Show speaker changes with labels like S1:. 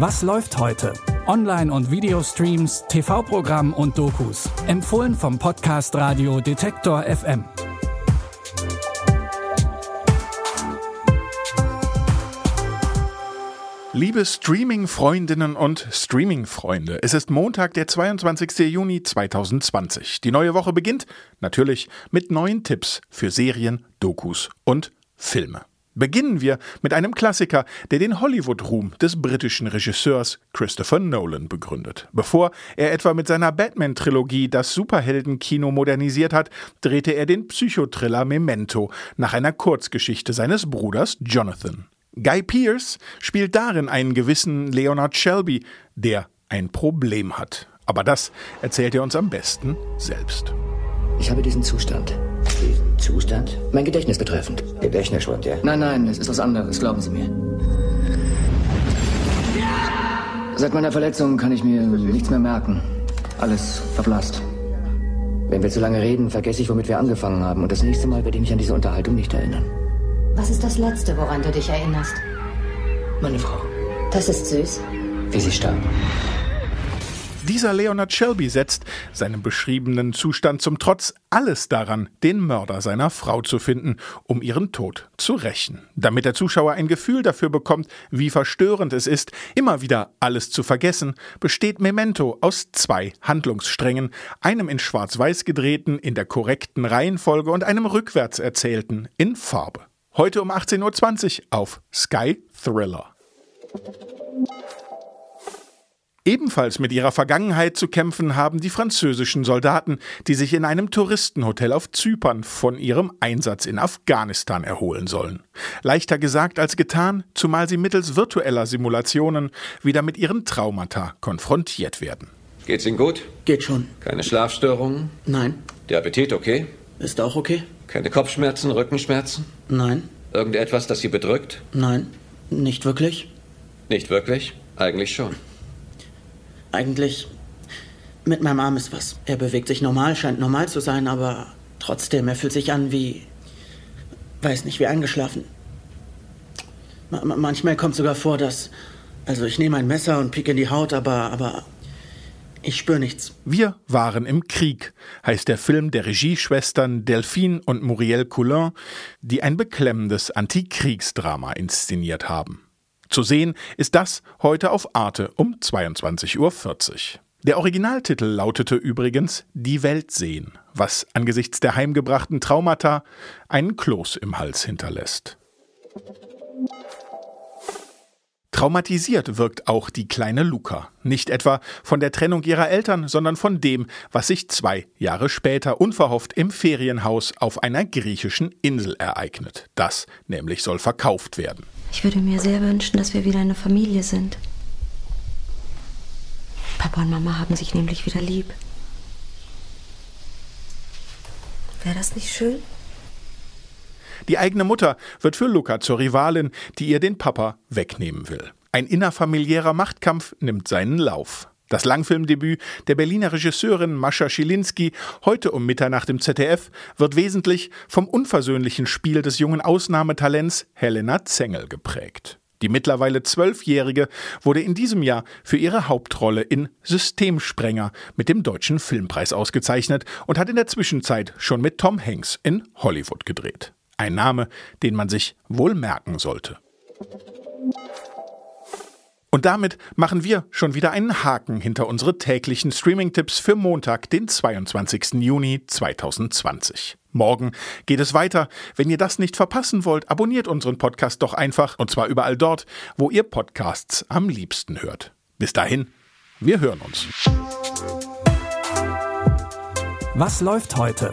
S1: Was läuft heute? Online- und Videostreams, TV-Programm und Dokus. Empfohlen vom Podcast Radio Detektor FM.
S2: Liebe Streaming-Freundinnen und Streaming-Freunde, es ist Montag, der 22. Juni 2020. Die neue Woche beginnt natürlich mit neuen Tipps für Serien, Dokus und Filme. Beginnen wir mit einem Klassiker, der den Hollywood-Ruhm des britischen Regisseurs Christopher Nolan begründet. Bevor er etwa mit seiner Batman-Trilogie das Superheldenkino modernisiert hat, drehte er den Psychothriller Memento nach einer Kurzgeschichte seines Bruders Jonathan. Guy Pearce spielt darin einen gewissen Leonard Shelby, der ein Problem hat. Aber das erzählt er uns am besten selbst.
S3: Ich habe diesen Zustand.
S4: Zustand?
S3: Mein Gedächtnis betreffend.
S4: Gedächtnisschwund, ja?
S3: Nein, nein, es ist was anderes, glauben Sie mir. Seit meiner Verletzung kann ich mir nichts mehr merken. Alles verblasst. Wenn wir zu lange reden, vergesse ich, womit wir angefangen haben. Und das nächste Mal werde ich mich an diese Unterhaltung nicht erinnern.
S5: Was ist das Letzte, woran du dich erinnerst?
S3: Meine Frau,
S5: Das ist süß.
S3: wie sie starb.
S2: Dieser Leonard Shelby setzt, seinem beschriebenen Zustand zum Trotz, alles daran, den Mörder seiner Frau zu finden, um ihren Tod zu rächen. Damit der Zuschauer ein Gefühl dafür bekommt, wie verstörend es ist, immer wieder alles zu vergessen, besteht Memento aus zwei Handlungssträngen, einem in Schwarz-Weiß gedrehten, in der korrekten Reihenfolge und einem rückwärts erzählten, in Farbe. Heute um 18.20 Uhr auf Sky Thriller. Ebenfalls mit ihrer Vergangenheit zu kämpfen haben die französischen Soldaten, die sich in einem Touristenhotel auf Zypern von ihrem Einsatz in Afghanistan erholen sollen. Leichter gesagt als getan, zumal sie mittels virtueller Simulationen wieder mit ihren Traumata konfrontiert werden.
S6: Geht's Ihnen gut?
S7: Geht schon.
S6: Keine Schlafstörungen?
S7: Nein.
S6: Der Appetit okay?
S7: Ist auch okay?
S6: Keine Kopfschmerzen, Rückenschmerzen?
S7: Nein.
S6: Irgendetwas, das Sie bedrückt?
S7: Nein. Nicht wirklich?
S6: Nicht wirklich? Eigentlich schon.
S7: Eigentlich. Mit meinem Arm ist was. Er bewegt sich normal, scheint normal zu sein, aber trotzdem, er fühlt sich an wie. Weiß nicht, wie eingeschlafen. Ma- manchmal kommt sogar vor, dass. Also, ich nehme ein Messer und pieke in die Haut, aber. aber. Ich spüre nichts.
S2: Wir waren im Krieg, heißt der Film der Regieschwestern Delphine und Muriel Coulin, die ein beklemmendes Antikriegsdrama inszeniert haben. Zu sehen ist das heute auf Arte um 22.40 Uhr. Der Originaltitel lautete übrigens Die Welt sehen, was angesichts der heimgebrachten Traumata einen Kloß im Hals hinterlässt. Traumatisiert wirkt auch die kleine Luca. Nicht etwa von der Trennung ihrer Eltern, sondern von dem, was sich zwei Jahre später unverhofft im Ferienhaus auf einer griechischen Insel ereignet. Das nämlich soll verkauft werden.
S8: Ich würde mir sehr wünschen, dass wir wieder eine Familie sind. Papa und Mama haben sich nämlich wieder lieb. Wäre das nicht schön?
S2: Die eigene Mutter wird für Luca zur Rivalin, die ihr den Papa wegnehmen will. Ein innerfamiliärer Machtkampf nimmt seinen Lauf. Das Langfilmdebüt der Berliner Regisseurin Mascha Schilinski, heute um Mitternacht im ZDF, wird wesentlich vom unversöhnlichen Spiel des jungen Ausnahmetalents Helena Zengel geprägt. Die mittlerweile Zwölfjährige wurde in diesem Jahr für ihre Hauptrolle in Systemsprenger mit dem Deutschen Filmpreis ausgezeichnet und hat in der Zwischenzeit schon mit Tom Hanks in Hollywood gedreht. Ein Name, den man sich wohl merken sollte. Und damit machen wir schon wieder einen Haken hinter unsere täglichen Streaming-Tipps für Montag, den 22. Juni 2020. Morgen geht es weiter. Wenn ihr das nicht verpassen wollt, abonniert unseren Podcast doch einfach und zwar überall dort, wo ihr Podcasts am liebsten hört. Bis dahin, wir hören uns.
S1: Was läuft heute?